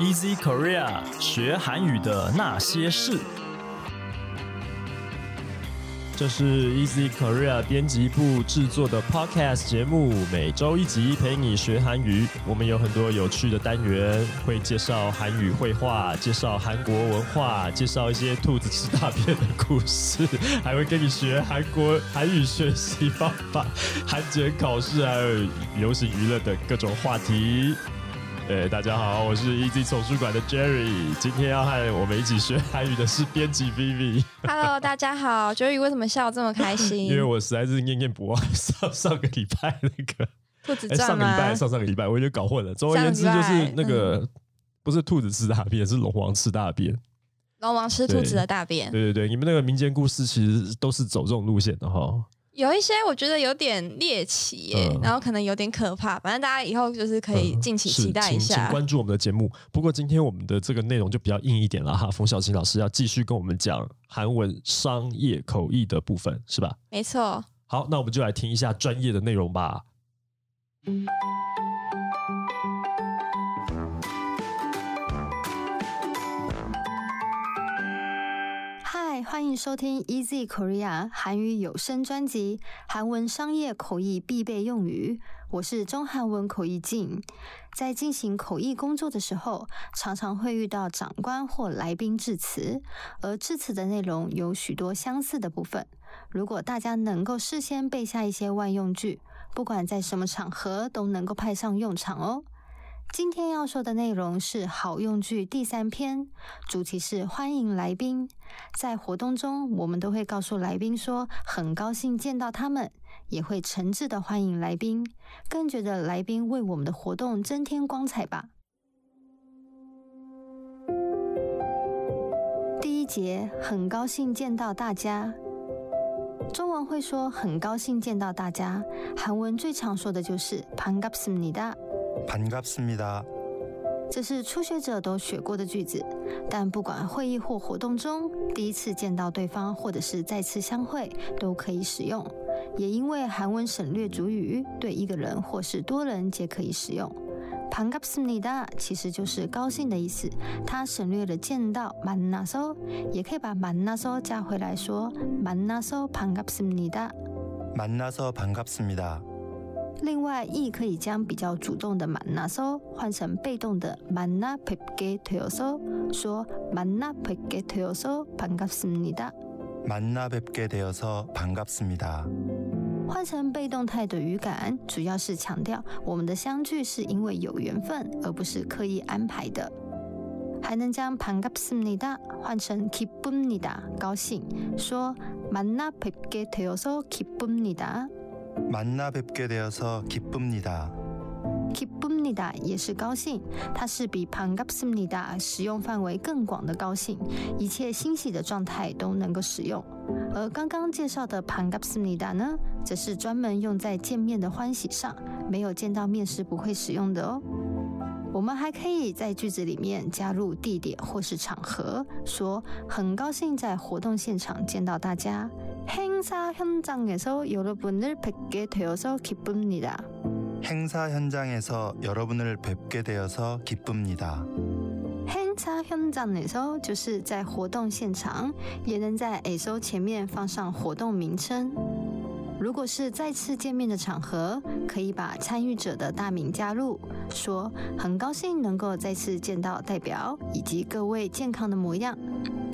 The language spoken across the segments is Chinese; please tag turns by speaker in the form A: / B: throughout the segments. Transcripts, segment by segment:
A: Easy Korea 学韩语的那些事。这是 Easy Korea 编辑部制作的 Podcast 节目，每周一集陪你学韩语。我们有很多有趣的单元，会介绍韩语绘画，介绍韩国文化，介绍一些兔子吃大便的故事，还会跟你学韩国韩语学习方法、韩检考试，还有流行娱乐的各种话题。哎，大家好，我是 Easy 丛书馆的 Jerry，今天要和我们一起学韩语的是编辑 Vivi。
B: Hello，大家好，Jerry 为什么笑得这么开心？
A: 因为我实在是念念不忘上上个礼拜那个，
B: 兔子
A: 哎，上？个礼拜上上个礼拜我有点搞混了。总而言之，就是那个、不是兔子吃大便，是龙王吃大便。
B: 龙王吃兔子的大便，
A: 对对对，你们那个民间故事其实都是走这种路线的哈。
B: 有一些我觉得有点猎奇耶，
A: 嗯
B: 然后可能有点可怕。反正大家以后就是可以
A: 嗯
B: 敬请期待一
A: 请请。关注我们的节目。不过今天我们的这个内容就比较硬一点了哈。冯小琴老师要继续跟我们讲韩文商业口译的部分，是吧？
B: 没错，
A: 好，那我们就来听一下专业的内容吧。
C: 欢迎收听 Easy Korea 韩语有声专辑，韩文商业口译必备用语。我是中韩文口译静。在进行口译工作的时候，常常会遇到长官或来宾致辞，而致辞的内容有许多相似的部分。如果大家能够事先背下一些万用句，不管在什么场合都能够派上用场哦。今天要说的内容是好用句第三篇，主题是欢迎来宾。在活动中，我们都会告诉来宾说很高兴见到他们，也会诚挚的欢迎来宾，更觉得来宾为我们的活动增添光彩吧。第一节，很高兴见到大家。中文会说很高兴见到大家，韩文最常说的就是반갑습니다。
D: 반갑습니다.
C: 这是初学者都学过的句子，但不管会议或活动中，第一次见到对方或者是再次相会，都可以使用。也因为韩文省略主语，对一个人或是多人皆可以使用。반갑습니다其实就是高兴的意思，它省略了见到만나서，也可以把만나서加回来说만나서반갑습니다。
D: 만나서 반갑습니다.
C: 另外，亦可以将比较主动的만나서换成被动的만나뵙게되어서，说만나뵙게되어서 반갑습니다。
D: 만나 뵙게 되어서 반갑습니다.
C: 换成被动态的语感，主要是强调我们的相聚是因为有缘分，而不是刻意安排的。还能将반갑습니다换成기쁩니다，高兴，说만나뵙게되어서 기쁩니다。
D: 만나 뵙게 되어서 기쁩니다.
C: 기쁩니다也是高兴，它是比반갑습니다使用范围更广的高兴，一切欣喜的状态都能够使用。而刚刚介绍的반갑습니다呢，则是专门用在见面的欢喜上，没有见到面时不会使用的哦。我们还可以在句子里面加入地点或是场合，说很高兴在活动现场见到大家。 행사현장에서여러분을뵙게되어서기쁩니다。
D: 행사 현장에서 여러분을 뵙게 되어서 기쁩니다.
C: 행사 현장에서 就是在活动现场，也能在 에서 前面放上活动名称。如果是再次见面的场合，可以把参与者的大名加入，说很高兴能够再次见到代表以及各位健康的模样。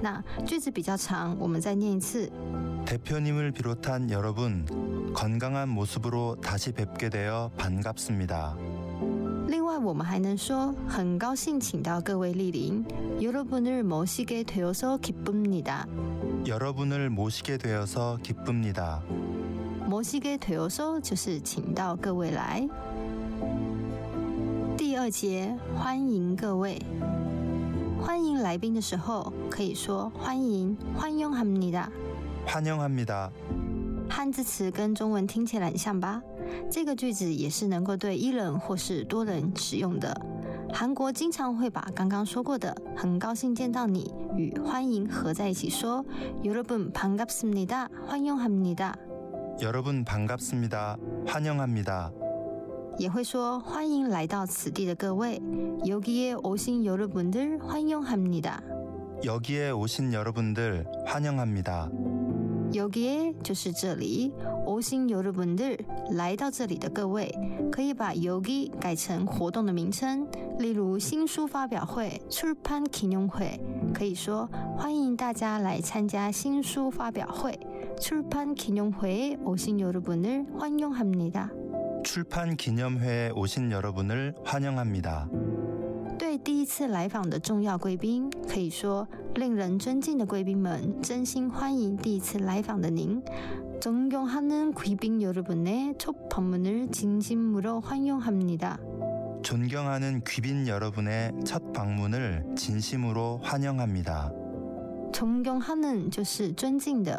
C: 那句子比较长，我们再念一次。
D: 대표님을 비롯한 여러분, 건강한 모습으로 다시 뵙게 되어 반갑습니다.
C: 另外，我们还能说很高兴请到各位莅临。여러분을모시게되어서기쁩니다。
D: 여러분을 모시게 되어서 기쁩니다.
C: 모시게되어서就是请到各位来。第二节，欢迎各位。 欢迎来宾的时候，可以说欢迎，欢迎합니다。
D: 환영합니다。
C: 汉字词跟中文听起来很像吧？这个句子也是能够对一人或是多人使用的。韩国经常会把刚刚说过的“很高兴见到你”与“欢迎”合在一起说。여러분반갑습니 다， 欢迎합니다。
D: 여러분반갑습니 다， 欢迎합니다。
C: 也会说欢迎来到此地的各位。여기에오신여러분들欢迎합니다。
D: 여기에오신여러분들欢迎합니다。
C: 여기에就是这里，오신여러분들来到这里的各位，可以把여기改成活动的名称，例如新书发表会출판기념 회， 可以说欢迎大家来参加新书发表会。출판기념회에오신여러분을환영합니다
D: 출판기념회에오신여러분을환영합니다
C: 对第一次来访的重要贵宾，可以说令人尊敬的贵宾们，真心欢迎第一次来访的您。존경하는귀빈여러분의첫방문을진심으로환영합니다
D: 존경하는귀빈여러분의첫방문을진심으로환영합니다
C: 존경하는就是尊敬的。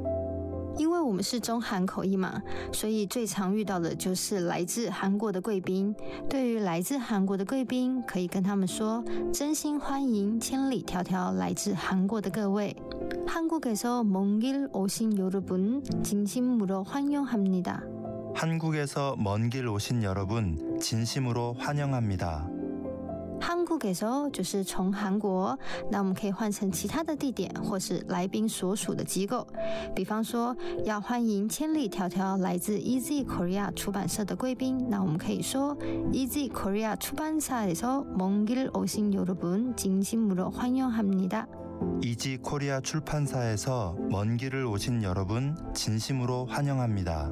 C: 因为我们是中韩口译嘛，所以最常遇到的就是来自韩国的贵宾。对于来自韩国的贵宾，可以跟他们说：“真心欢迎千里迢迢来自韩国的各位。”한국에서먼길오신여러분진심으로환영합니다
D: 한국에서먼길오신여러분진심으로환영합니다
C: 韩国给收就是从韩国，那我们可以换成其他的地点或是来宾所属的机构，比方说要欢迎千里迢迢来自 Easy Korea 出版社的贵宾，那我们可以说 Easy Korea 출판사에서먼길오신여러분진심으로환영합니다
D: 이지 코리아 출판사에서 먼 길을 오신 여러분 진심으로 환영합니다.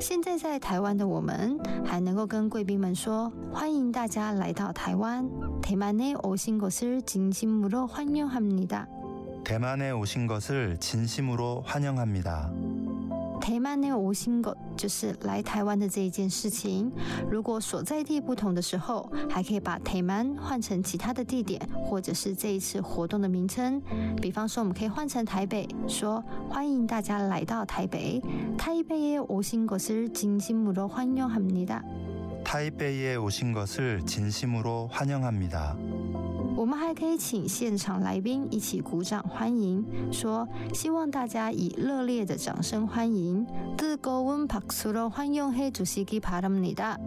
C: 现在在台湾的我们，还能够跟贵宾们说：“欢迎大家来到台湾。”대만에오신것을진심으로환영합니다
D: 대만에오신것을진심으로환영합니다
C: 台湾的无心狗就是来台湾的这一件事情。如果所在地不同的时候，还可以把台湾换成其他的地点，或者是这一次活动的名称。比方说，我们可以换成台北，说欢迎大家来到台北。台北에오신것을진심으로환영합니다
D: 台北에오신것을진심으로환영합니다
C: 我们还可以请现场来宾一起鼓掌欢迎，说希望大家以热烈的掌声欢迎。뜨거운박수로환영해주시기바랍니다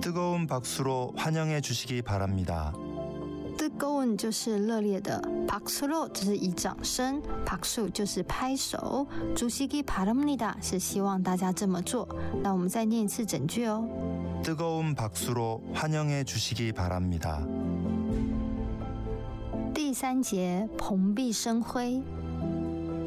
D: 뜨거운박수로환영해주시기바랍니다
C: 뜨거운就是热烈的，박수로就是以掌声，박수就是拍手，주시기바랍니다是希望大家这么做。那我们再念一次整句哦。
D: 뜨거운박수로환영해주시기바랍니다
C: 第三节蓬荜生辉。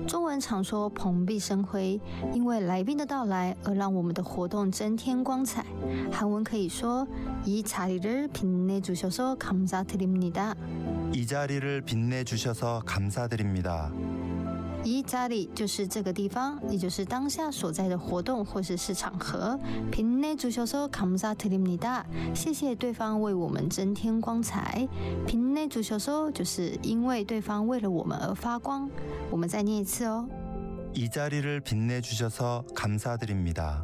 C: 中文常说蓬荜生辉，因为来宾的到来而让我们的活动增添光彩。韩文可以说이자리를빛내주셔서감사드립니다
D: 이자리를빛내주셔서감사드립니다
C: 一家里就是这个地方，也就是当下所在的活动或者是场合。平内足球说감사드립니다谢谢对方为我们增添光彩。平内足球说就是因为对方为了我们而发光。我们再念一次哦。
D: 이자리를빛내주셔서감사드립니다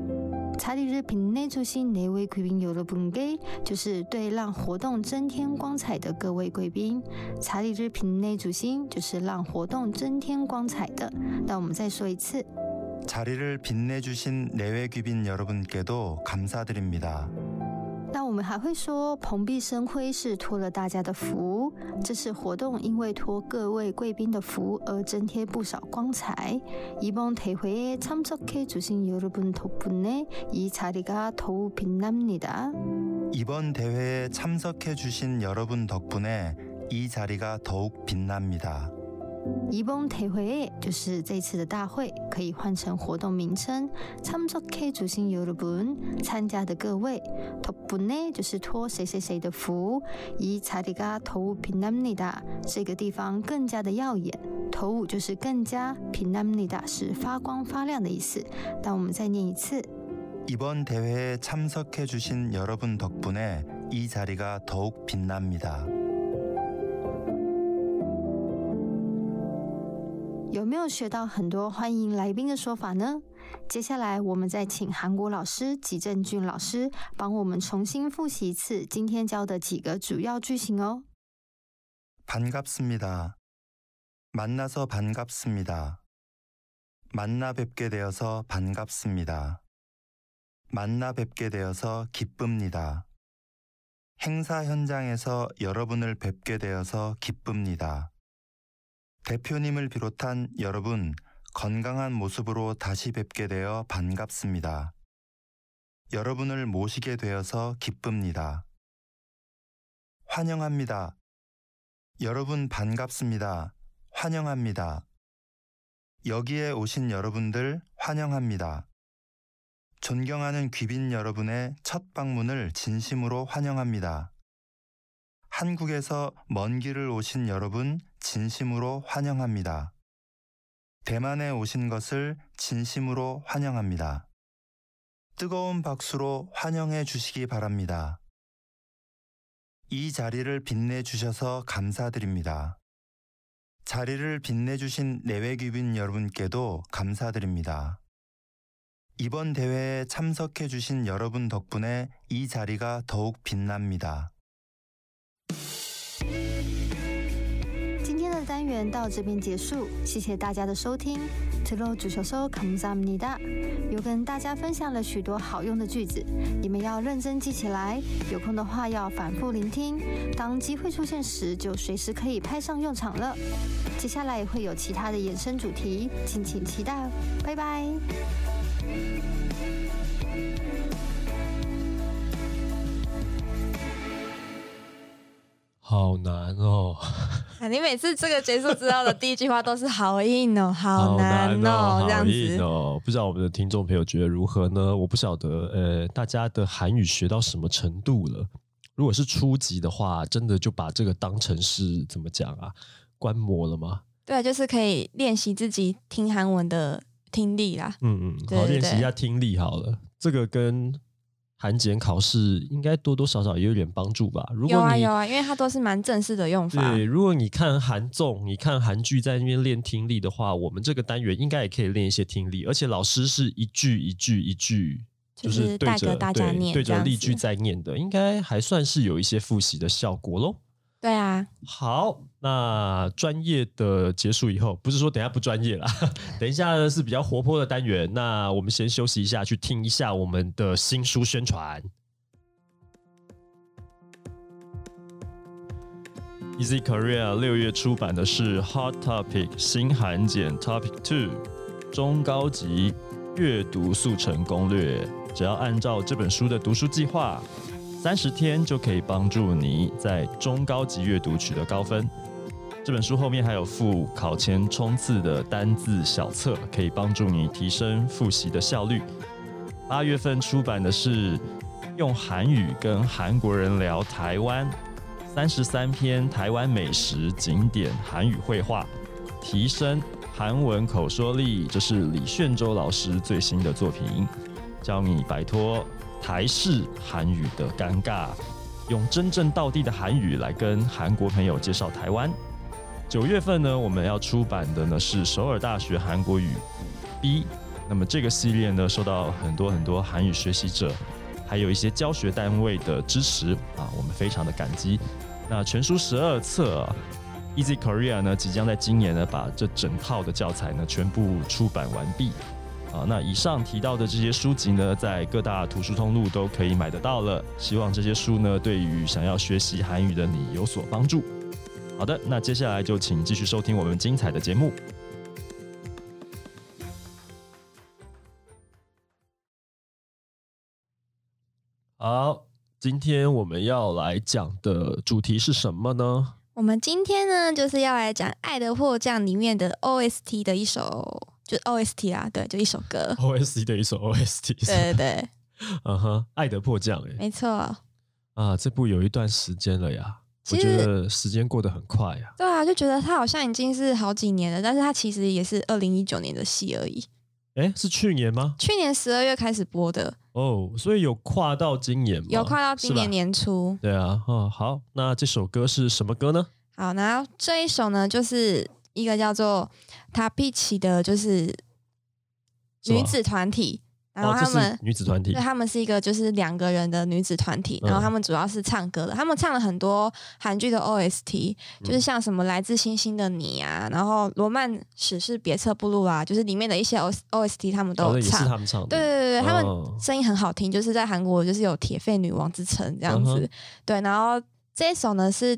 C: 자리를빛내주신네위귀빈여러분 께， 就是对让活动增添光彩的各位贵宾。자리를빛내주신就是让活动增添光彩的。那我们再说一次。
D: 자리를빛내주신네위귀빈여러분께도감사드립니다
C: 那我们还会说，蓬荜生辉是托了大家的福。这次活动因为托各位贵宾的福而增添不少光彩。이번대회에참석해주신여러분덕분에이자리가더욱빛납니다
D: 이번 대회에 참석해 주신 여러분 덕분에 이 자리가 더욱 빛납니다.
C: 이번 대회就是这次的大会，可以换成活动名称。참석해주신여러분，参加的各位，덕분에就是托谁谁谁的福。이자리가더욱빛납니 다， 这个地方更加的耀眼。더욱就是更加，빛납니다是发光发亮的意思。但我们再念一次。
D: 이번 대회에 참석해 주신 여러분 덕분에 이 자리가 더욱 빛납니다.
C: 有没有学到很多欢迎来宾的说法呢？接下来我们再请韩国老师吉正俊老师帮我们重新复习一次今天教的几个主要句型哦。
D: 반갑습니다. 만나서 반갑습니다. 만나 뵙게 되어서 반갑습니다. 만나 뵙게 되어서 기쁩니다. 행사 현장에서 여러분을 뵙게 되어서 기쁩니다. 대표님을 비롯한 여러분 건강한 모습으로 다시 뵙게 되어 반갑습니다. 여러분을 모시게 되어서 기쁩니다. 환영합니다. 여러분 반갑습니다. 환영합니다. 여기에 오신 여러분들 환영합니다. 존경하는 귀빈 여러분의 첫 방문을 진심으로 환영합니다. 한국에서 먼 길을 오신 여러분 진심으로 환영합니다. 대만에 오신 것을 진심으로 환영합니다. 뜨거운 박수로 환영해 주시기 바랍니다. 이 자리를 빛내주셔서 감사드립니다. 자리를 빛내주신 내외귀빈 여러분께도 감사드립니다. 이번 대회에 참석해주신 여러분 덕분에 이 자리가 더욱 빛납니다.
C: 到这边结束，谢谢大家的收听。TRO 主手，come on。又跟大家分享了许多好用的句子，你们要认真记起来。有空的话要反复聆听，当机会出现时就随时可以派上用场了。接下来会有其他的衍生主题，敬请期待。拜拜！
A: 好难哦，
B: 啊，你每次这个结束之后的第一句话都是好硬哦，好难哦，这样子。
A: 哦。不知道我们的听众朋友觉得如何呢？我不晓得，呃，大家的韩语学到什么程度了？如果是初级的话，真的就把这个当成是怎么讲啊？观摩了吗？
B: 对，就是可以练习自己听韩文的听力啦。
A: 嗯嗯，好，练习一下听力好了。这个跟韩检考试应该多多少少也有点帮助吧。如果你
B: 有啊有啊，因为它都是蛮正式的用法。
A: 对，如果你看韩综，你看韩剧，在那边练听力的话，我们这个单元应该也可以练一些听力，而且老师是一句一句一句，
B: 就是
A: 是对着
B: 带着大家
A: 对对
B: 念这样子
A: 着例句在念的，应该还算是有一些复习的效果喽。
B: 对啊，
A: 好，那专业的结束以后，不是说等下不专业啦，等一下呢是比较活泼的单元。那我们先休息一下，去听一下我们的新书宣传。Easy Korea 六月出版的是 Hot Topic 新韩检 Topic Two 中高级阅读速成攻略，只要按照这本书的读书计划，三十天就可以帮助你在中高级阅读取得高分。这本书后面还有附考前冲刺的单字小册，可以帮助你提升复习的效率。八月份出版的是用韩语跟韩国人聊台湾，三十三篇台湾美食景点韩语绘画，提升韩文口说力。这是李炫洲老师最新的作品，教你摆脱台式韩语的尴尬，用真正道地的韩语来跟韩国朋友介绍台湾。九月份呢，我们要出版的呢是首尔大学韩国语 B。那么这个系列呢，受到很多很多韩语学习者，还有一些教学单位的支持啊，我们非常的感激。那全书十二册、，Easy Korea 呢，即将在今年呢把这整套的教材呢全部出版完毕。啊，那以上提到的这些书籍呢，在各大图书通路都可以买得到了。希望这些书呢，对于想要学习韩语的你有所帮助。好的，那接下来就请继续收听我们精彩的节目。好，今天我们要来讲的主题是什么呢？
B: 我们今天呢，就是要来讲《爱的迫降》里面的 OST 的一首，就 OST 啊，对，就一首歌。
A: OST 的一首 OST，
B: 对对对，
A: 嗯哼，《爱的迫降》哎，
B: 没错。
A: 啊，这部有一段时间了呀，我觉得时间过得很快呀。
B: 对啊，就觉得它好像已经是好几年了，但是它其实也是二零一九年的戏而已。
A: 哎，是去年吗？
B: 去年十二月开始播的，
A: 哦，所以有跨到今年吗？
B: 有跨到今年年初。
A: 对啊，哦，好，那这首歌是什么歌呢？
B: 好，然后这一首呢，就是一个叫做塔皮奇的，就是女子团体，然后他们
A: 是。女子团体
B: 对，他们是一个就是两个人的女子团体，然后
A: 嗯
B: 他们主要是唱歌的，他们唱了很多韩剧的 OST，就是
A: 嗯
B: 像什么《来自星星的你》啊，然后《罗曼史诗别册部落》啊，就是里面的一些 O OST 他们都有唱。
A: 他们唱的。
B: 对对对对，他们
A: 哦
B: 声音很好听，就是在韩国就是有铁肺女王之称这样子。
A: 嗯
B: 对，然后这一首呢是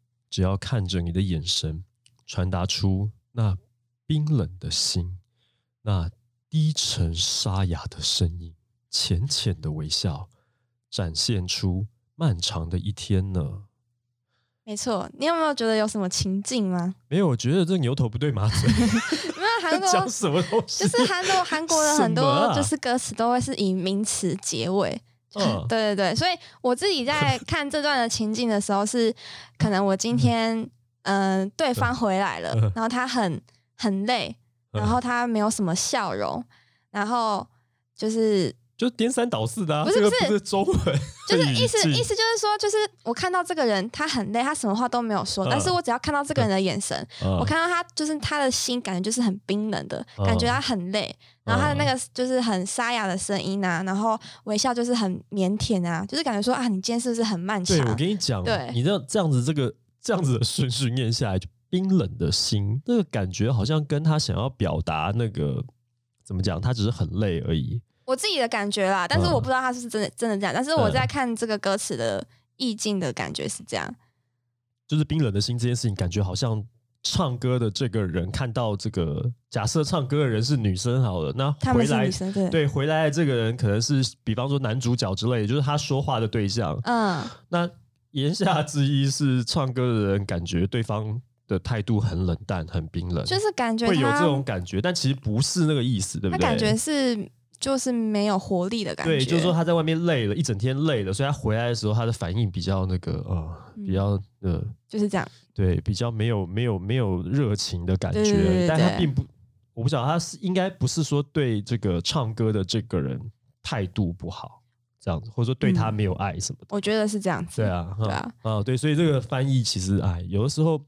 A: 只要看着你的眼神，传达出那冰冷的心，那低沉沙哑的声音，浅浅的微笑，展现出漫长的一天呢。
B: 没错，你有没有觉得有什么情境吗？
A: 没有，我觉得这牛头不对马嘴，
B: 没有韩国
A: 讲什么东西？
B: 就是韩国韩国的很多就是歌词都会是以名词结尾。
A: 嗯。
B: 对对对，所以我自己在看这段的情境的时候是，可能我今天嗯、呃对方回来了
A: 嗯，
B: 然后他很很累，
A: 嗯。
B: 然后他没有什么笑容，然后就是
A: 就颠三倒四的、
B: 不是不是
A: 中文，
B: 就是意思意思就是说，就是我看到这个人他很累，他什么话都没有说，
A: 嗯。
B: 但是我只要看到这个人的眼神，
A: 嗯。
B: 我看到他就是他的心感觉就是很冰冷的，
A: 嗯。
B: 感觉他很累，然后他的那个就是很沙哑的声音啊，然后微笑就是很腼腆啊，就是感觉说啊，你今天是不是很漫长
A: 对，？我跟你讲，
B: 对。
A: 你这样这样子，这个这样子的顺序念下来，就冰冷的心，那个感觉好像跟他想要表达那个怎么讲，他只是很累而已。
B: 我自己的感觉啦，但是
A: 嗯
B: 我不知道他是不是真的真的这样，但是我在看这个歌词的意境的感觉是这样。
A: 就是冰冷的心这件事情，感觉好像唱歌的这个人看到这个，假设唱歌的人是女生好了，那
B: 他
A: 回来
B: 们是女生，对，
A: 对回来的这个人可能是比方说男主角之类的，就是他说话的对象。
B: 嗯，
A: 那言下之意是，唱歌的人感觉对方的态度很冷淡、很冰冷，
B: 就是感觉
A: 会有这种感觉，但其实不是那个意思，对不对？
B: 他感觉是就是没有活力的感觉，
A: 对，就是说他在外面累了一整天累了，所以他回来的时候，他的反应比较那个呃，
B: 嗯
A: 比较呃，
B: 就是这样。
A: 对，比较没有没有没有热情的感觉，
B: 对对对对
A: 但他
B: 对
A: 并不，我不晓得他是应该不是说对这个唱歌的这个人态度不好这样子，或者说对他
B: 嗯
A: 没有爱什么的。
B: 我觉得是这样子。
A: 对啊，
B: 对啊，
A: 啊，对，所以这个翻译其实哎，有的时候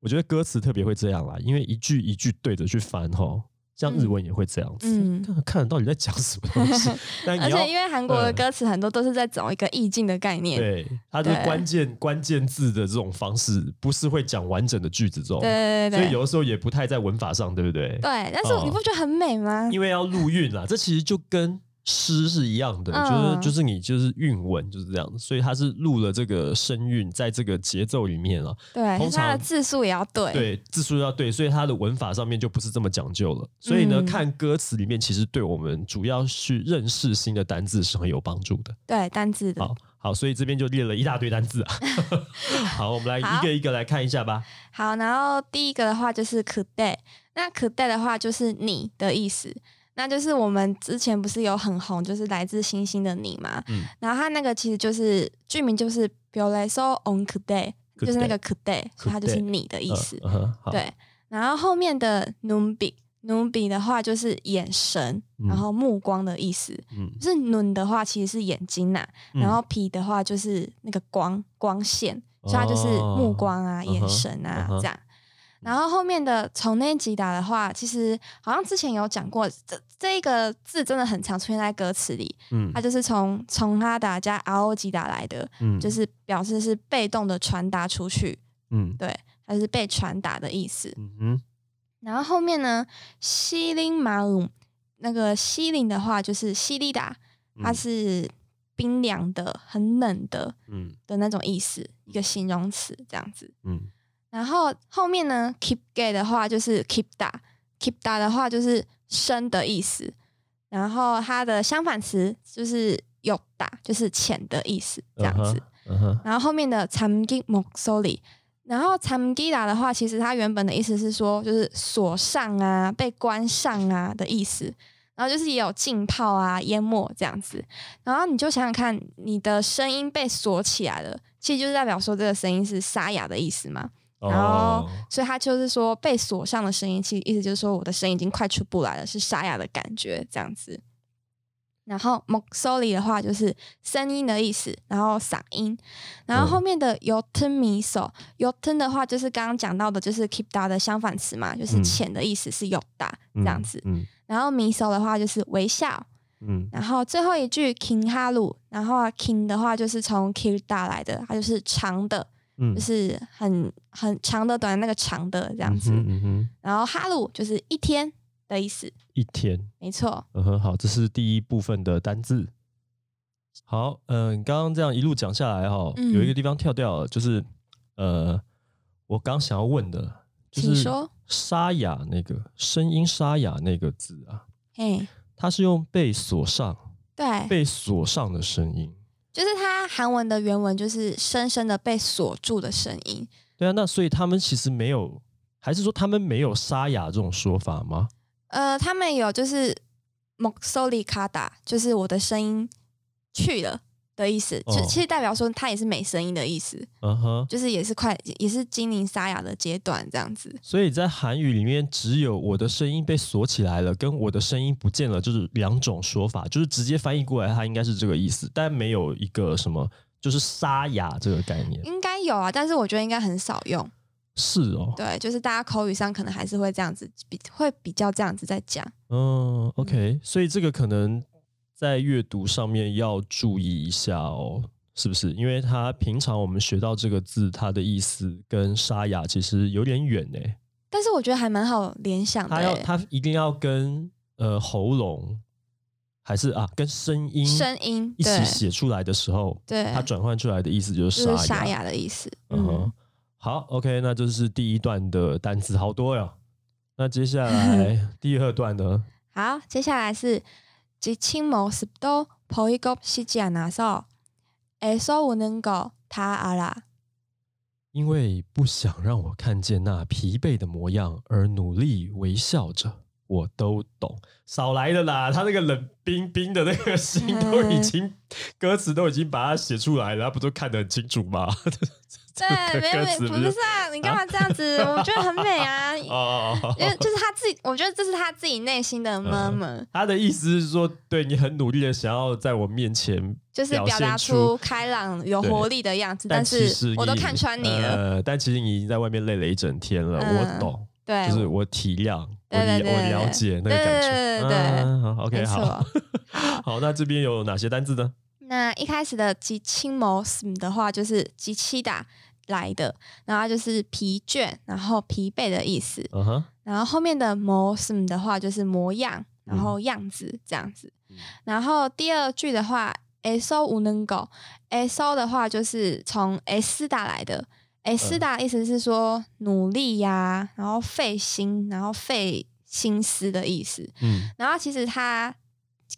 A: 我觉得歌词特别会这样啦，因为一句一句对着去翻哈，像日文也会这样子，
B: 嗯。
A: 看看得到底在讲什么东西，但
B: 而且因为韩国的
A: 嗯。
B: 歌词很多都是在找一个意境的概念，
A: 对它的
B: 对。
A: 关键关键字的这种方式，不是会讲完整的句子这种，
B: 对对对对
A: 所以有的时候也不太在文法上，对不对？
B: 对，但是
A: 哦
B: 你不觉得很美吗？
A: 因为要录韵啦，这其实就跟诗是一样的，
B: 嗯
A: 就是就是你就是韵文就是这样子，所以它是录了这个声韵在这个节奏里面啊，
B: 对，
A: 通
B: 它的
A: 常
B: 字数也要对。
A: 对字数要对，所以它的文法上面就不是这么讲究了。所以呢，
B: 嗯
A: 看歌词里面其实对我们主要去认识新的单字是很有帮助的。
B: 对单字的。
A: 好好，所以这边就列了一大堆单字啊。好，我们来一个一个来看一下吧。
B: 好，然后第一个的话就是 could day，那 could day 的话就是你的意思，那就是我们之前不是有很红，就是来自星星的你嘛，
A: 嗯。
B: 然后它那个其实就是剧名就是 b i o l e s o on could day，就是那个 could day，所以它就是你的意思。
A: 嗯嗯
B: 对，然后后面的 numbi numbi 的话就是眼神，
A: 嗯。
B: 然后目光的意思。
A: 嗯。
B: 就是 nun 的话其实是眼睛呐、
A: 嗯。
B: 然后 p 的话就是那个光光线，所以它就是目光啊、
A: 哦
B: 眼神啊、
A: 嗯
B: 这样。然后后面的从那吉达的话，其实好像之前有讲过，这这一个字真的很常出现在歌词里，
A: 嗯。
B: 它就是从从哈达加 R O 吉达来的，
A: 嗯。
B: 就是表示是被动的传达出去，
A: 嗯。
B: 对，它是被传达的意思。
A: 嗯哼。
B: 然后后面呢，西林马鲁那个西林的话就是西利达，它
A: 嗯。
B: 是冰凉的、很冷的
A: 嗯。
B: 的那种意思，一个形容词这样子。
A: 嗯
B: 然后后面呢，keep gay 的话就是 keep 大，keep 大的话就是生的意思。然后它的相反词就是有大，就是浅的意思，这样子。然后后面的 tamgi m o o l i 然后 tamgi 的话，其实它原本的意思是说，就是锁上啊，被关上啊的意思。然后就是也有浸泡啊、淹没这样子，然后你就想想看，你的声音被锁起来了，其实就是代表说这个声音是沙哑的意思嘛。然后
A: 哦，
B: 所以他就是说被锁上的声音，其实意思就是说我的声音已经快出不来了，是沙哑的感觉这样子。然后 m o s o l i 的话就是声音的意思，然后嗓音，然后后面的 yoten miso yoten 的话就是刚刚讲到的，就是 keep da 的相反词嘛，就是
A: 嗯。
B: 浅的意思是 yoda 这样子。
A: 嗯
B: 然后 miso 的话就是微笑，
A: 嗯。
B: 然后最后一句 king 哈鲁，然后 king 的话就是从 kill da 来的，它就是长的，
A: 嗯
B: 就是很很长的短那个长的这样子。
A: 嗯哼嗯哼，
B: 然后哈鲁就是一天的意思，
A: 一天。
B: 没错。
A: 嗯哼，好，这是第一部分的单字。好，嗯、刚刚这样一路讲下来哈，
B: 嗯
A: 有一个地方跳掉了，就是呃，我刚想要问的，就是
B: 说
A: 沙哑那个声音沙哑那个字啊，
B: 嘿，
A: 它是用被锁上、
B: 对，
A: 被锁上的声音。
B: 就是它韩文的原文就是深深的被锁住的声音。
A: 对啊，那所以他们其实没有，还是说他们没有沙哑这种说法吗？
B: 呃，他们有就是 m o x o l i kada，就是我的声音去了的意思，就
A: 哦
B: 其实代表说它也是没声音的意思，
A: 嗯哼，
B: 就是也是快也是精灵沙哑的阶段这样子。
A: 所以在韩语里面，只有我的声音被锁起来了，跟我的声音不见了，就是两种说法，就是直接翻译过来，它应该是这个意思，但没有一个什么就是沙哑这个概念。
B: 应该有啊，但是我觉得应该很少用。
A: 是哦，
B: 对，就是大家口语上可能还是会这样子，比会比较这样子在讲。
A: 嗯，OK，所以这个可能在阅读上面要注意一下哦，是不是？因为它平常我们学到这个字，它的意思跟沙哑其实有点远呢。
B: 但是我觉得还蛮好联想的
A: 它要
B: 欸，
A: 它一定要跟呃喉咙，还是啊跟声音
B: 声音
A: 一起
B: 对
A: 写出来的时候，
B: 对，
A: 它转换出来的意思就是沙哑。
B: 就是沙哑的意思。
A: 嗯哼
B: 嗯，
A: 好，OK，那这是第一段的单词，好多呀。那接下来 第二段呢？
B: 好，接下来是지친모습도보이고싶지않아서애써우는거다알아。
A: 因为不想让我看见那疲惫的模样而努力微笑着，我都懂。少来的啦，他那个冷冰冰的那个心都已经歌词都已经把它写出来了，他不都看得很清楚吗？
B: 对，没有
A: 不
B: 不是啊，你干嘛这样子？我觉得很美啊，
A: 哦哦哦
B: 因为就是他自己，我觉得这是他自己内心的 murmur，
A: 他的意思是说，对你很努力的想要在我面前
B: 就是表
A: 现
B: 达出开朗、有活力的样子，但是我都看穿你了。
A: 呃，但其实你已经在外面累了一整天了，
B: 嗯
A: 我懂，
B: 对，
A: 就是我体谅，我我了解那个
B: 对
A: 感觉。
B: 对对对
A: 嗯好，OK，好。好，那这边有哪些单字呢？
B: 那一开始的吉青谋的话，就是吉七打来的，然后就是疲倦，然后疲惫的意思。然后后面的模什的话就是模样，然后样子这样子。然后第二句的话，so 无能狗，so 的话就是从 s 打来的，s 打意思是说努力呀、然后费心，然后费心思的意思。
A: 嗯
B: 然后其实它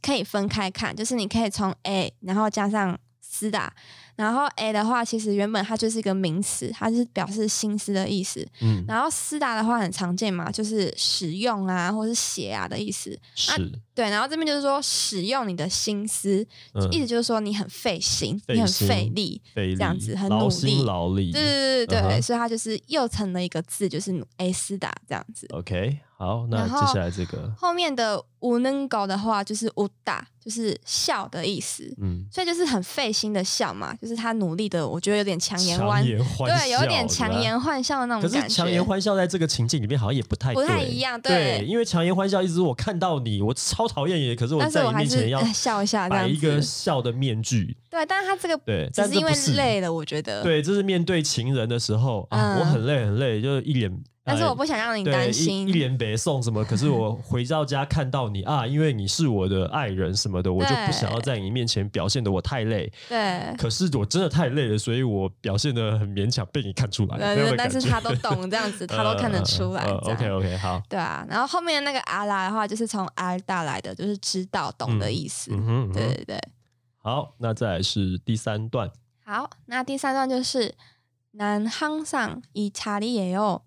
B: 可以分开看，就是你可以从 a，然后加上思达，然后 a 的话，其实原本它就是一个名词，它是表示心思的意思。
A: 嗯，
B: 然后斯达的话很常见嘛，就是使用啊，或是写啊的意思。
A: 是，
B: 对，然后这边就是说使用你的心思，
A: 嗯
B: 意思就是说你很费心，你很
A: 费
B: 力。
A: 费力
B: 这样子很努
A: 劳心
B: 力
A: 劳力。
B: 对对对对对，
A: 嗯
B: 所以它就是又成了一个字，就是 a 斯达这样子。
A: OK，好，那接下来这个，
B: 后面的无能狗的话，就是无大，就是笑的意思。
A: 嗯
B: 所以就是很费心的笑嘛，就就是他努力的，我觉得有点强颜欢对，有点强颜欢笑的那种感觉。
A: 强颜欢笑在这个情境里面好像也不太
B: 不太一样
A: 对，
B: 对
A: 因为强颜欢笑意思是我看到你，我超讨厌你，可是我在你面前要
B: 呃 笑一下
A: 摆一个
B: 子。
A: 笑的面具，
B: 对，但是他这个
A: 对，
B: 只是因为累了，我觉得。。
A: 对，这是面对情人的时候啊，
B: 嗯
A: 我很累很累，就是一脸。哎
B: 但是我不想让你
A: 对一
B: 担心
A: 一。脸北送什么，可是我回到家看到你啊，因为你是我的爱人什么的，我就不想要在你面前表现的我太累。
B: 对。
A: 可是我真的太累了，所以我表现的很勉强，被你看出来。
B: 对对，
A: 那样的感觉
B: 但是他都懂这样子，他都看得出来。这样
A: OK OK，好，
B: 对啊，然后后面那个阿拉的话，就是从阿尔大来的，就是知道、懂的意思。
A: 嗯哼，嗯哼
B: 对对对。
A: 好，那再来是第三段。
B: 好，那第三段就是난항상이자리에요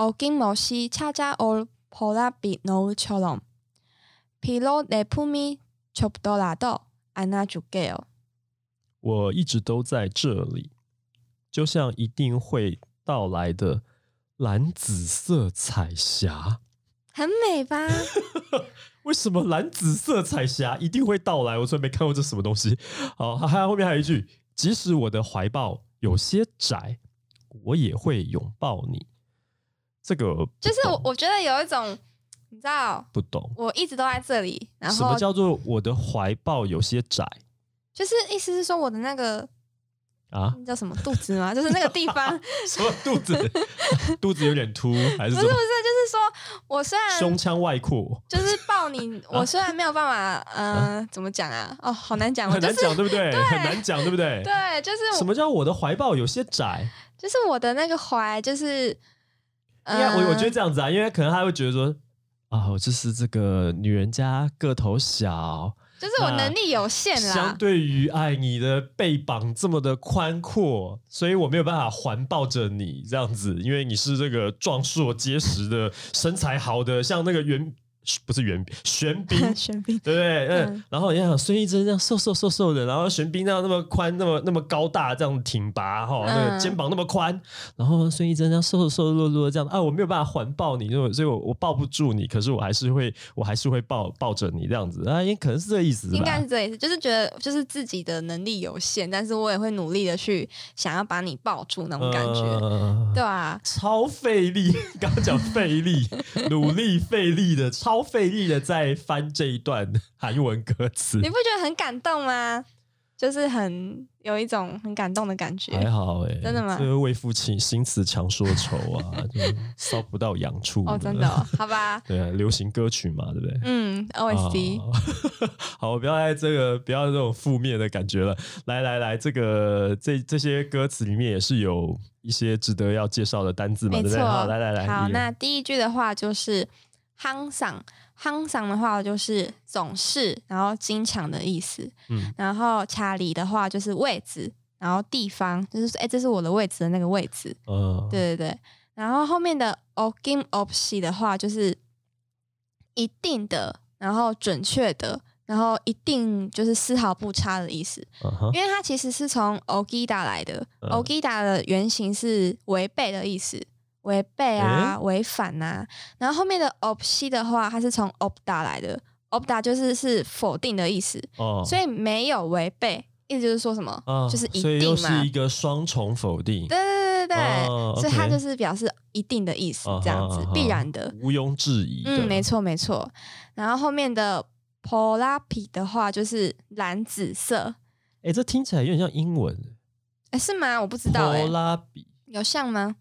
B: 어김없이찾아올보랏빛노을처럼비록내품이좁더라도안아줄게요。
A: 我一直都在这里，就像一定会到来的蓝紫色彩霞。
B: 很美吧？
A: 为什么蓝紫色彩霞一定会到来？我从来没看过这什么东西。好，还有后面还有一句：即使我的怀抱有些窄，我也会拥抱你。 这个
B: 就是我，我觉得有一种，你知道，
A: 不懂
B: 我一直都在这里，然后
A: 什么叫做我的怀抱有些窄
B: 就是意思是说我的那个
A: 啊？
B: 那叫什么肚子吗？就是那个地方，
A: 什么肚子？肚子有点凸 还是
B: 不是不是，？就是说我虽然
A: 胸腔外扩？
B: 就是抱你，我虽然没有办法，呃，怎么讲啊？哦，好难讲，
A: 很难讲，对不对？很难讲，对不对？
B: 对，就是
A: 什么叫我的怀抱有些窄？
B: 就是我的那个怀，就是，
A: 因为我我觉得
B: 得
A: 这样子啊，因为可能他会觉得说啊，我就是这个女人家个头小，
B: 就是我能力有限啦相。
A: 对于爱你的背膀这么的宽阔，所以我没有办法环抱着你这样子，因为你是这个壮硕结实的身材好的，像那个袁 不是袁玄彬。
B: 玄彬，
A: 对不对？嗯，
B: 嗯。
A: 然后你想孙艺珍这样瘦瘦瘦瘦的，然后玄彬那样那么宽、那么那么高大，这样挺拔哈，那个
B: 嗯。
A: 肩膀那么宽，然后孙艺珍这样瘦瘦瘦弱弱的这样啊，我没有办法环抱你，所以我所以我我抱不住你，可是我还是会我还是会抱抱着你这样子啊，因为可能是这个意思吧，
B: 应该是这意思，就是觉得就是自己的能力有限，但是我也会努力的去想要把你抱住那种感觉，
A: 呃
B: 对啊，
A: 超费力，刚刚讲费力，努力费力的，超费力的在翻这一段韩文歌词
B: 你，不觉得很感动吗？就是很有一种很感动的感觉。
A: 还好哎、
B: 真的吗
A: 这个为父亲心慈强说愁啊，就烧不到痒处
B: 哦，真的、哦，好吧，
A: 对啊，流行歌曲嘛，对不对？
B: 嗯，OSD，、
A: 啊 好，不要在这个不要这种负面的感觉了。来来来，这个这这些歌词里面也是有一些值得要介绍的单字嘛，对不对？好，来来来，
B: 好，那第一句的话就是“夯上”，夯上的话就是总是，然后经常的意思。
A: 嗯
B: 然后查理的话就是位置，然后地方，就是说，哎，这是我的位置的那个位置。
A: 呃，
B: 对对对。然后后面的 o g i m o p s i 的话就是一定的，然后准确的，然后一定就是丝毫不差的意思。因为它其实是从 ogida 来的、
A: 嗯
B: o g i d a 的原型是违背的意思，违背啊，违反啊。然后后面的 o p s i 的话，它是从 opda 来的 opda 就是是否定的意思，
A: 哦，
B: 所以没有违背，意思就是说什么，
A: 啊
B: 就是一
A: 所以又
B: 定嘛
A: 是一。个双重否定，
B: 对对对对对，
A: 哦
B: 所以它
A: OK
B: 就是表示一定的意思，
A: 啊
B: 这样子、
A: 哈啊哈
B: 必然的。
A: 毋庸置疑的，
B: 嗯，没错没错。然后后面的 polapi 的话就是蓝紫色，
A: 哎，这听起来有点像英文，
B: 哎，是吗？我不知道哎、
A: 波拉比
B: 有像吗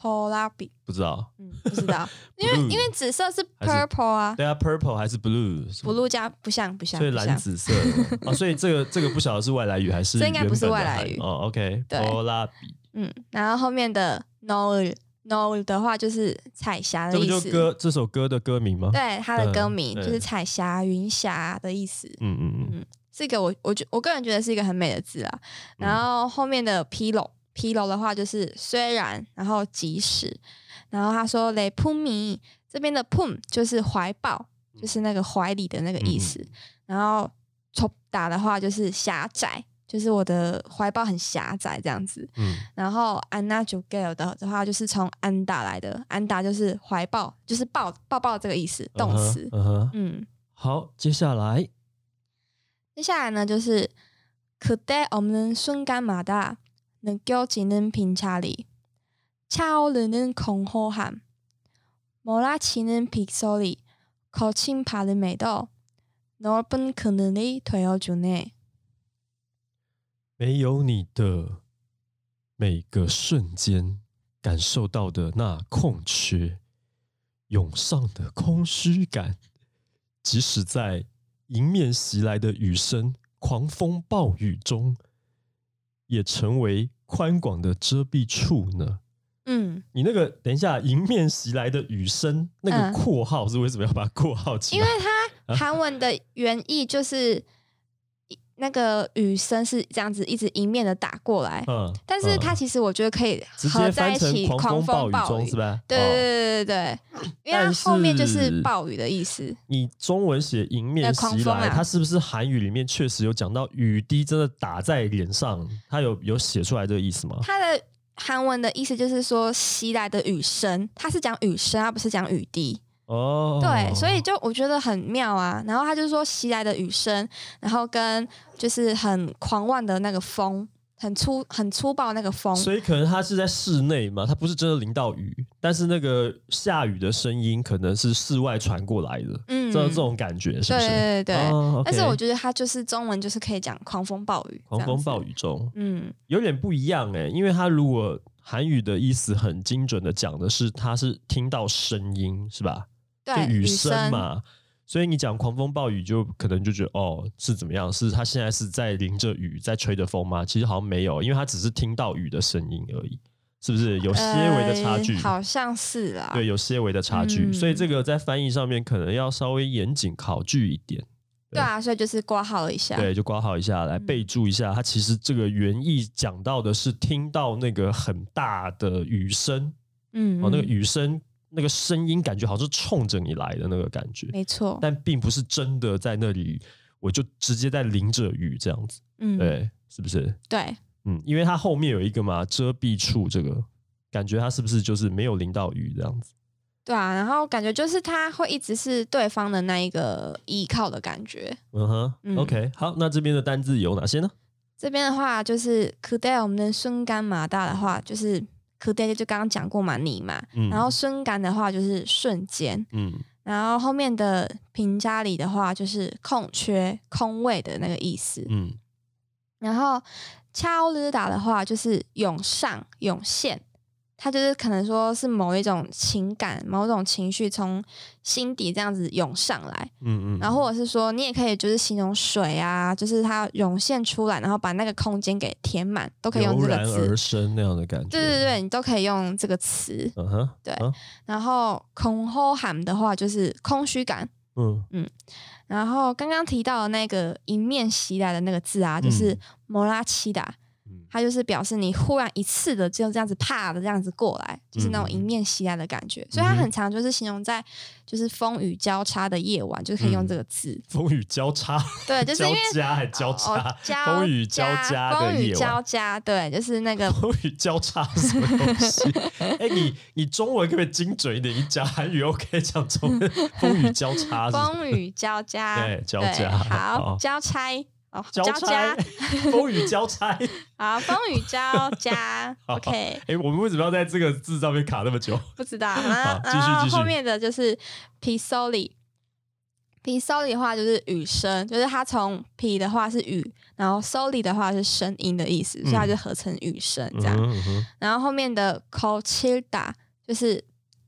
B: ？polapi，
A: 不知道，
B: 嗯，不知道，因为
A: Blue
B: 因为紫色是
A: 还是
B: purple 啊。
A: 对啊，purple 还是
B: blue？，blue 加不像不像，
A: 所以
B: 不像。
A: 蓝紫色。的啊，所以这个这个不晓得是外来语还是
B: 这应该不是
A: 原本的
B: 外来语。
A: 哦。OK，
B: 对。
A: 波拉比，
B: 嗯，然后后面的 no no 的话就是彩霞
A: 这不
B: 的意思，
A: 就歌这首歌的歌名吗？
B: 对，它的歌
A: 嗯
B: 名就
A: 对。
B: 是彩霞、云霞的意思。
A: 嗯嗯嗯，
B: 嗯，是一个我我觉我个人觉得是一个很美的字啊。
A: 嗯。
B: 然后后面的披披劳的话就是虽然，然后即使，然后他说雷扑米这边的扑就是怀抱，就是那个怀里的那个意思。然后从打的话就是狭窄，就是我的怀抱很狭窄这样子。然后安娜朱盖尔的话就是从安打来的，安打就是怀抱，就是抱抱抱这个意思，动词。
A: 嗯哼，
B: 嗯，
A: 好，接下来
B: 接下来呢就是可带我们瞬干马的？느껴지는 빈자리, 차오르는 공허함, 몰아치는 빗소리, 거친 발음에도 넓은 그늘이 되어주네.
A: 没有你的每个瞬间，感受到的那空缺，涌上的空虚感，即使在迎面袭来的雨声、狂风暴雨中， 也成为宽广的遮蔽处呢。
B: 嗯，
A: 你那个等一下，迎面袭来的雨声，那个
B: 嗯
A: 括号是为什么要把它括号起
B: 因为？它韩文的原意就是那个雨声是这样子一直迎面的打过来，
A: 嗯，
B: 但是它
A: 嗯
B: 其实我觉得可以
A: 直
B: 合
A: 接翻成
B: 在一起，狂
A: 狂风暴
B: 暴
A: 雨中是？吧？
B: 对
A: 哦
B: 对对对对，因为它
A: 但
B: 后面就是
A: 是
B: 暴雨的意思。
A: 你中文写迎面袭来，它是不是韩语里面确实有讲到雨滴真的打在脸上？它有有写出来这个意思吗？
B: 它的韩文的意思就是说袭来的雨声，它是讲雨声，它不是讲雨滴。
A: 哦，
B: 对，所以就我觉得很妙啊。然后他就说袭来的雨声，然后跟就是很狂妄的那个风，很粗很粗暴那个风。
A: 所以可能他是在室内嘛，他不是真的淋到雨，但是那个下雨的声音可能是室外传过来的，
B: 嗯
A: 这这种感觉是不
B: 对
A: 是？
B: 对对对。
A: 哦
B: 但是我觉得他就是中文就是可以讲狂风暴雨，
A: 狂风暴
B: 雨。
A: 中
B: 嗯，
A: 有点不一样哎，因为他如果韩语的意思很精准的讲的是，他是听到声音是吧？就
B: 对，
A: 雨
B: 声
A: 声。嘛。所以你讲狂风暴雨，就可能就觉得哦是怎么样？是他现在是在淋着雨，在吹着风吗？其实好像没有，因为他只是听到雨的声音而已，是不是有些微的差距？
B: 呃好像是啦。
A: 对，有些微的差距，
B: 嗯
A: 所以这个在翻译上面可能要稍微严谨考据一点。
B: 对啊，所以就是挂号了一下。
A: 对，就挂号一下来
B: 嗯
A: 备注一下，它其实这个原意讲到的是听到那个很大的雨声，
B: 嗯，
A: 哦，那个
B: 嗯
A: 雨声那个声音感觉好像是冲着你来的那个感觉，
B: 没错，
A: 但并不是真的在那里，我就直接在淋着雨这样子，
B: 嗯，
A: 对，是不是？
B: 对，
A: 嗯，因为它后面有一个嘛遮蔽处，这个感觉它是不是就是没有淋到雨这样子？
B: 对啊，然后感觉就是他会一直是对方的那一个依靠的感觉。
A: 嗯哼，OK，好，那这边的单字有哪些呢？
B: 这边的话就是，可带我们的顺杆马大的话就是。可爹就刚刚讲过嘛，你嘛，然后瞬感的话就是瞬间，
A: 嗯，
B: 然后后面的评价里的话就是空缺、空位的那个意思，
A: 嗯，
B: 然后恰欧日打的话就是涌上、涌现，它就是可能说是某一种情感、某种情绪从心底这样子涌上来，
A: 嗯嗯，
B: 然后或者是说你也可以就是形容水啊，就是它涌现出来，然后把那个空间给填满，都可以用这个
A: 词而
B: 词。
A: 生那样的感觉，
B: 对对对，你都可以用这个词。
A: 嗯哼，
B: 对
A: 嗯
B: 然后空后喊的话就是空虚感。
A: 嗯
B: 然后刚刚提到的那个迎面袭来的那个字啊，就是摩拉奇达，
A: 嗯
B: 它就是表示你忽然一次的就这样子啪的这样子过来，就是那种迎面袭来的感觉。所以它很常就是形容在就是风雨交叉的夜晚，就是可以用这个字。
A: 风雨交叉，
B: 对，就是
A: 交
B: 因为
A: 加还交叉
B: 哦，交
A: 风雨交加的
B: 风雨交加，对，就是那个
A: 风雨交叉什么东西？哎、你你中文可不可以精准一点？你讲韩语 OK，讲中文风雨交叉
B: 风雨交加，
A: 对交
B: 对
A: 加
B: 好
A: 好
B: 交差哦，
A: 交
B: 加
A: 叉，风雨交差。
B: 好，风雨交加，OK，
A: 哎、我们为什么要在这个字上面卡那么久？
B: 不知道。然后
A: 继续继续
B: 然后后面的就是 p soli。p soli 的话就是雨声，就是它从 p 的话是雨，然后 soli 的话是声音的意思，所以它就合成雨声这样。
A: 嗯嗯
B: 然后后面的 c o c h i l d a 就是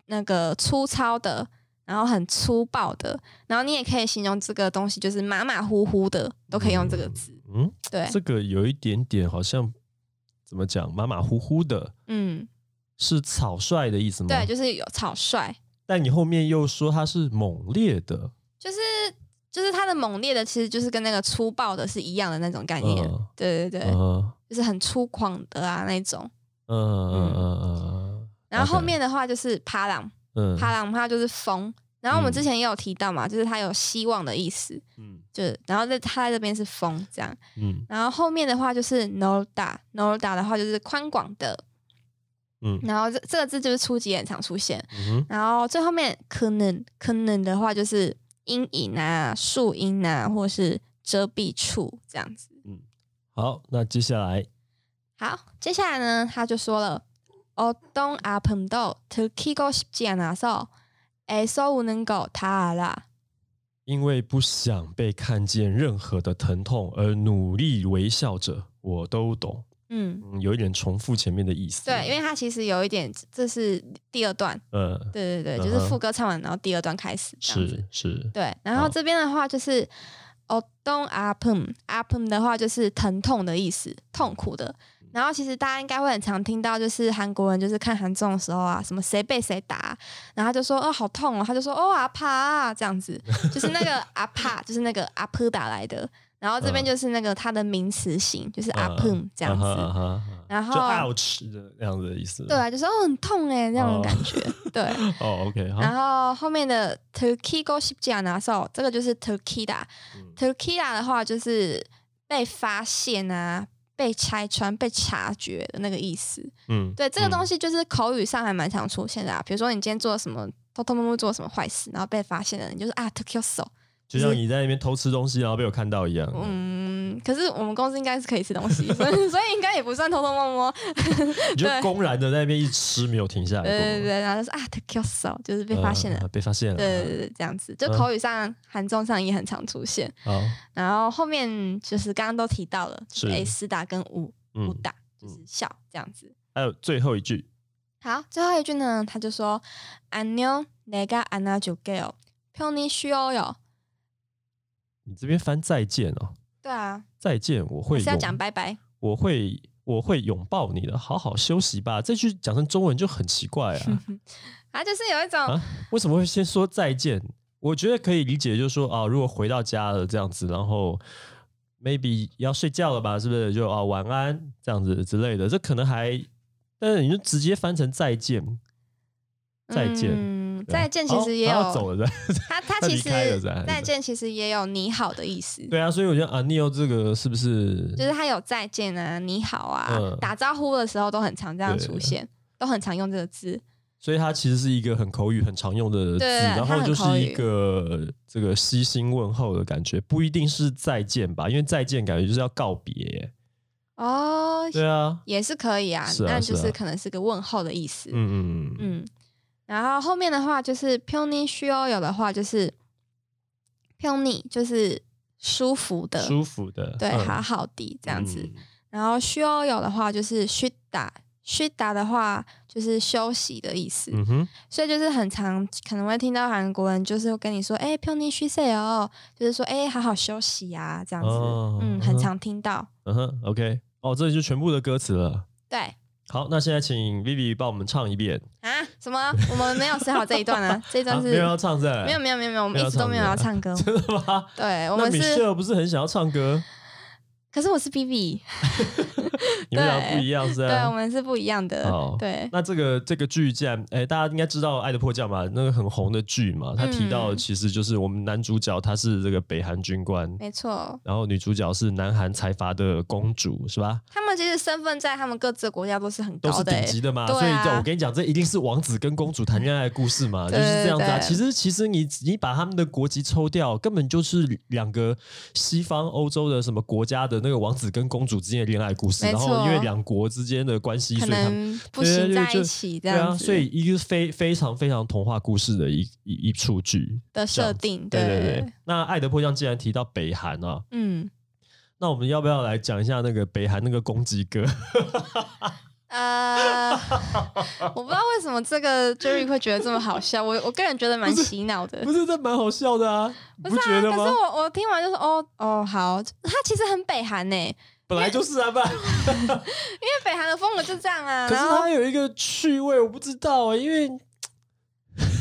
B: 那个粗糙的，然后很粗暴的，然后你也可以形容这个东西就是马马虎虎的，都可以用这个字。
A: 嗯，
B: 对，
A: 这个有一点点好像怎么讲，马马虎虎的，
B: 嗯，
A: 是草率的意思吗？
B: 对，就是有草率，
A: 但你后面又说它是猛烈的，
B: 就是就是它的猛烈的，其实就是跟那个粗暴的是一样的那种概念。
A: 嗯
B: 对对对，
A: 嗯
B: 就是很粗犷的啊那种。
A: 嗯嗯嗯嗯嗯，
B: 然后后面的话就是趴浪，
A: 嗯
B: 帕朗它就是风。然后我们
A: 嗯
B: 之前也有提到嘛，就是它有希望的意思，
A: 嗯
B: 就是然后在它在这边是风这样。
A: 嗯
B: 然后后面的话就是 norda，norda 的话就是宽广的，
A: 嗯
B: 然后这这个字就是初级很常出现。
A: 嗯哼
B: 然后最后面可能可能的话就是阴影啊、树荫啊，或是遮蔽处这样子。
A: 好，那接下来
B: 好，接下来呢，他就说了，어떤아픔도들키고싶지않아서 哎，稍无能搞他啦。
A: 因为不想被看见任何的疼痛而努力微笑着，我都懂。
B: 嗯，
A: 有一点重复前面的意思。
B: 对，因为他其实有一点，这是第二段。
A: 嗯，
B: 对对对，就是副歌唱完，然后第二段开始。
A: 是是。
B: 对，然后这边的话就是 “odon apun”，apun 的话就是疼痛的意思，痛苦的。然后其实大家应该会很常听到，就是韩国人就是看韩综的时候啊，什么谁被谁打，然后他就说哦好痛哦，他就说哦阿帕啊这样子，就是那个阿帕就是那个阿扑打来的，然后这边
A: 嗯
B: 就是那个它的名词型，就是阿碰这样子。然后
A: 就 ouch 的那样子的意思。
B: 对，啊，就是哦很痛哎这样的感觉，对。
A: 哦，OK，
B: 然后后面的 Turkey go s h i p j a n a s o 这个就是 Turkey 的
A: 嗯
B: Turkey 的话就是被发现啊、被拆穿、被察觉的那个意思。
A: 嗯，
B: 对，这个东
A: 西，
B: 就是口语上还蛮常出现的啊。比如说你今天做了什么偷偷摸摸做了什么坏事，然后被发现了，你就是啊 Turkey so。
A: 就像你在那边偷吃东西，然后被我看到一样。
B: 嗯，可是我们公司应该是可以吃东西，所以所以应该也不算偷偷摸摸。
A: 你就
B: 对
A: 公然的在那边一直吃，没有停下来过。
B: 对对对，然后就是啊 Turkey so，就是被发现了。
A: 呃被发现了。
B: 对对对，这样子，就
A: 嗯
B: 口语上、韩中上也很常出现。
A: 好，
B: 然后后面就是刚刚都提到了，就是
A: 是
B: 诶斯打跟武武
A: 嗯，
B: 打，就是笑这样子。
A: 还有最后一句，
B: 好，最后一句呢，他就说안녕내가안아줄게요，편히쉬어요。
A: 你这边翻再见哦，
B: 对啊，
A: 再见，我会
B: 要讲拜拜。
A: 我会我会拥抱你的，好好休息吧。这句讲成中文就很奇怪啊，
B: 啊，就是有一种、
A: 啊为什么会先说再见？我觉得可以理解，就是说啊，如果回到家了这样子，然后 maybe 要睡觉了吧，是不是？就啊晚安这样子之类的，这可能还，但是你就直接翻成再见，再见。
B: 嗯，再见其
A: 好
B: 实也有，
A: 他走了，
B: 他他
A: 他
B: 其实再见其实也有你好的意思。
A: 对啊，所以我觉得啊 Neil 这个是不是
B: 就是他有再见啊，你好啊，
A: 嗯
B: 打招呼的时候都很常这样出现，都很常用这个字。
A: 所以它其实是一个很口语、很常用的字，
B: 对
A: 然
B: 它
A: 后就是一个这个悉心问候的感觉，不一定是再见吧？因为再见感觉就是要告别。
B: 哦，
A: 对啊，
B: 也是可以啊，那就是可能是个问候的意思。
A: 嗯嗯嗯，
B: 嗯，然后后面的话就是 p o n y 需要有的话就是 p o n y 就是舒服的，
A: 舒服的，
B: 对，
A: 嗯。
B: 好好的这样子。
A: 嗯。
B: 然后需要有的话就是 should 打 should 打的话就是休息的意思，
A: 嗯哼，
B: 所以就是很常可能会听到韩国人就是会跟你说，哎、p o n y 需睡哦，就是说，哎、好好休息呀、这样子，
A: 哦
B: 嗯，很常听到。
A: 嗯哼，OK，哦，这里就全部的歌词了。
B: 对
A: 好，那现在请 Vivi 帮我们唱一遍。
B: 啊，什么？我们没有写好这一段啊，这一
A: 啊，
B: 段是、
A: 没有要唱是，
B: 没有没有没有没有，我们一直都没有要
A: 唱
B: 唱歌。
A: 真的吗？
B: 对，我们是
A: ，Michelle 不是很想要唱歌？
B: 可是我是 B B，
A: 你们俩不一样是吧对，
B: 我们是不一样的
A: 好。
B: 对，
A: 那这个这个剧既然，哎，大家应该知道《爱的迫降》嘛，那个很红的剧嘛，他提到其实就是我们男主角他是这个北韩军官，
B: 没错。
A: 然后女主角是南韩财阀的公主，是吧？
B: 他们其实身份在他们各自的国家都是很
A: 都是
B: 高的、欸，
A: 顶级的嘛，
B: 对啊
A: 所以这我跟你讲，这一定是王子跟公主谈恋爱的故事嘛，就是这样子啊。其实其实你你把他们的国籍抽掉，根本就是两个西方欧洲的什么国家的那个王子跟公主之间的恋爱故事，然后因为两国之间的关系，所以他们。
B: 不行在一起这
A: 对啊，所以一个非非常非常童话故事的一一一出剧
B: 的设定，
A: 对对对。那《爱的迫降》既然提到北韩啊，
B: 嗯，
A: 那我们要不要来讲一下那个北韩那个攻击歌？
B: 呃，我不知道为什么这个 Jerry 会觉得这么好笑，我我个人觉得蛮洗脑的。
A: 不是，这蛮好笑的啊，你
B: 不是啊，
A: 觉得吗？
B: 可是我我听完就说，哦哦，好，他其实很北韩呢，因
A: 本来就是啊，不因。
B: 为北韩的风格就这样啊。
A: 可是
B: 然后
A: 它有一个趣味，我不知道啊，因为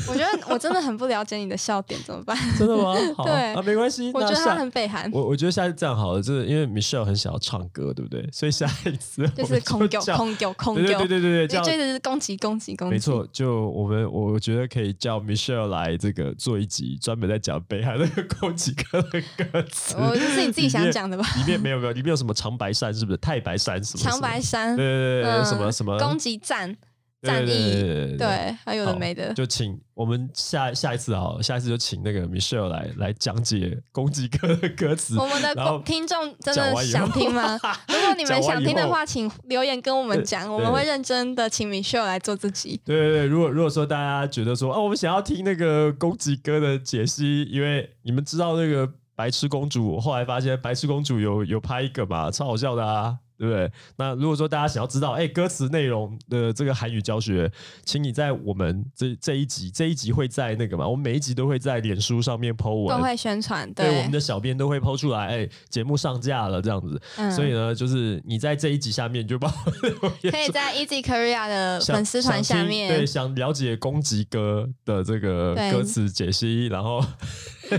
B: 我觉得我真的很不了解你的笑点，怎么办？
A: 真的吗？好
B: 对
A: 啊，没关系。
B: 我觉得他很北韩，
A: 我我觉得下次这样好了，就是因为 Michelle 很想要唱歌，对不对？所以下一次
B: 就是空狗
A: 叫
B: 空狗空
A: 对对
B: 狗，
A: 对对对对，
B: 就
A: 叫
B: 就是攻击攻击攻击，
A: 没错，就我们我觉得可以叫 Michelle 来这个做一集专门在讲北韩那个攻击歌的歌词。
B: 我就是你自己想讲的吧？
A: 里面没有没有，里面有什么长白山是不是？太白山什么什么？
B: 长白山，
A: 对对对对，
B: 嗯
A: 什么什么
B: 攻击战，战
A: 对
B: 役，
A: 对对对
B: 对，还有的
A: 好
B: 没的。
A: 就请我们下下一次好了，下一次就请那个 Michelle 来来讲解攻击歌的歌词。
B: 我们的听众真的想听吗？如果你们想听的话，请留言跟我们讲，我们
A: 对
B: 会认真的请 Michelle 来做自己。
A: 对对对，如果如果说大家觉得说，哦，我们想要听那个攻击歌的解析，因为你们知道那个白痴公主，我后来发现白痴公主有有拍一个嘛，超好笑的啊，对不对？那如果说大家想要知道，哎，歌词内容的这个韩语教学，请你在我们这这一集这一集会在那个嘛，我们每一集都会在脸书上面 PO 文，
B: 都会宣传，
A: 对，我
B: 对
A: 们，的小编都会 PO 出来，哎，节目上架了这样子，
B: 嗯。
A: 所以呢，就是你在这一集下面就帮我留言
B: 可以在 Easy Korea 的粉丝团下
A: 想听对，想了解攻击歌的这个歌词解析，然后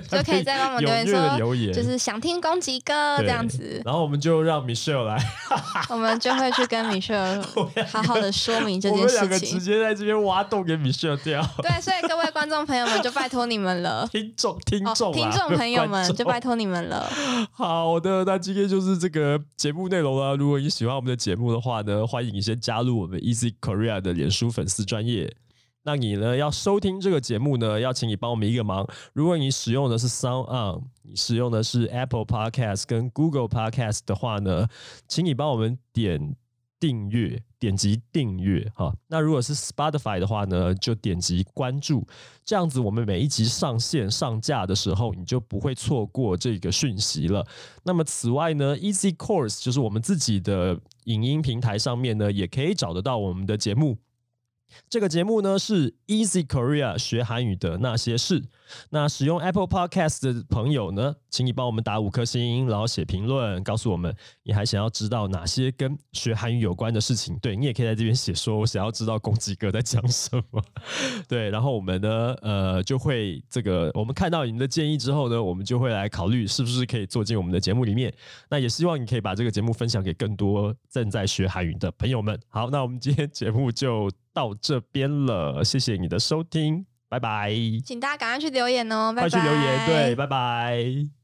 B: 就可以在帮我们留言说，
A: 留言
B: 就是想听攻击歌
A: 对
B: 这样子，
A: 然后我们就让 Michelle 来，
B: 我们就会去跟 Michelle 好好的说明这件事情
A: 我们两个直。接在这边挖洞给 Michelle 掉。
B: 对，所以各位观众朋友们，就拜托你们了。
A: 听众，听
B: 哦，
A: 众、啊
B: 听众朋友
A: 观
B: 们，就拜托你们了。
A: 好的，那今天就是这个节目内容了。如果你喜欢我们的节目的话呢，欢迎你先加入我们 Easy Korea 的脸书粉丝专业。那你呢要收听这个节目呢，要请你帮我们一个忙。如果你使用的是 Sound On，你使用的是 Apple Podcast 跟 Google Podcast 的话呢，请你帮我们点订阅，点击订阅哈。那如果是 Spotify 的话呢，就点击关注。这样子，我们每一集上线上架的时候，你就不会错过这个讯息了。那么此外呢，Easy Course 就是我们自己的影音平台上面呢，也可以找得到我们的节目。这个节目呢是 Easy Korea 学韩语的那些事。那使用 Apple Podcast 的朋友呢，请你帮我们打五颗星，然后写评论，告诉我们你还想要知道哪些跟学韩语有关的事情。对你也可以在这边写说，我想要知道公鸡哥在讲什么。对，然后我们呢，呃，就会这个我们看到你们的建议之后呢，我们就会来考虑是不是可以做进我们的节目里面。那也希望你可以把这个节目分享给更多正在学韩语的朋友们。好，那我们今天节目就到这边了，谢谢你的收听，拜拜，
B: 请大家赶快去留言哦，拜拜。
A: 快去留言，对，拜拜。